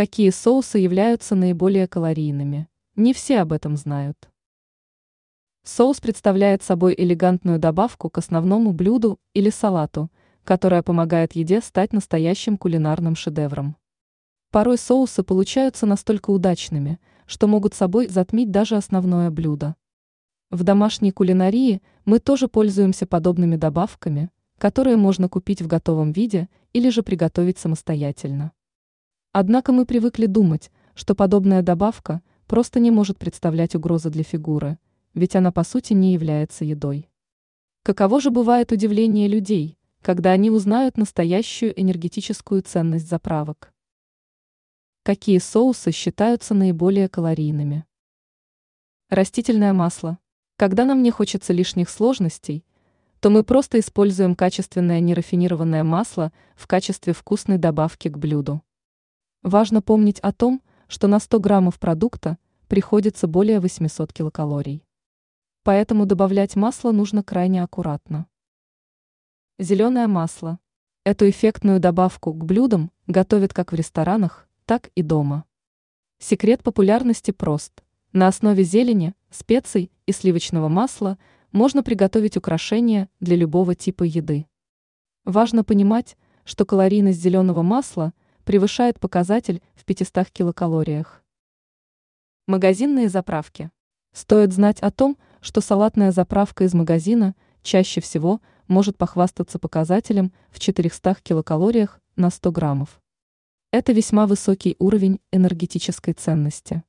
Какие соусы являются наиболее калорийными? Не все об этом знают. Соус представляет собой элегантную добавку к основному блюду или салату, которая помогает еде стать настоящим кулинарным шедевром. Порой соусы получаются настолько удачными, что могут собой затмить даже основное блюдо. В домашней кулинарии мы тоже пользуемся подобными добавками, которые можно купить в готовом виде или же приготовить самостоятельно. Однако мы привыкли думать, что подобная добавка просто не может представлять угрозы для фигуры, ведь она по сути не является едой. Каково же бывает удивление людей, когда они узнают настоящую энергетическую ценность заправок? Какие соусы считаются наиболее калорийными? Растительное масло. Когда нам не хочется лишних сложностей, то мы просто используем качественное нерафинированное масло в качестве вкусной добавки к блюду. Важно помнить о том, что на 100 граммов продукта приходится более 800 килокалорий. Поэтому добавлять масло нужно крайне аккуратно. Зеленое масло. Эту эффектную добавку к блюдам готовят как в ресторанах, так и дома. Секрет популярности прост. На основе зелени, специй и сливочного масла можно приготовить украшения для любого типа еды. Важно понимать, что калорийность зеленого масла превышает показатель в 500 килокалориях. Магазинные заправки. Стоит знать о том, что салатная заправка из магазина чаще всего может похвастаться показателем в 400 килокалориях на 100 граммов. Это весьма высокий уровень энергетической ценности.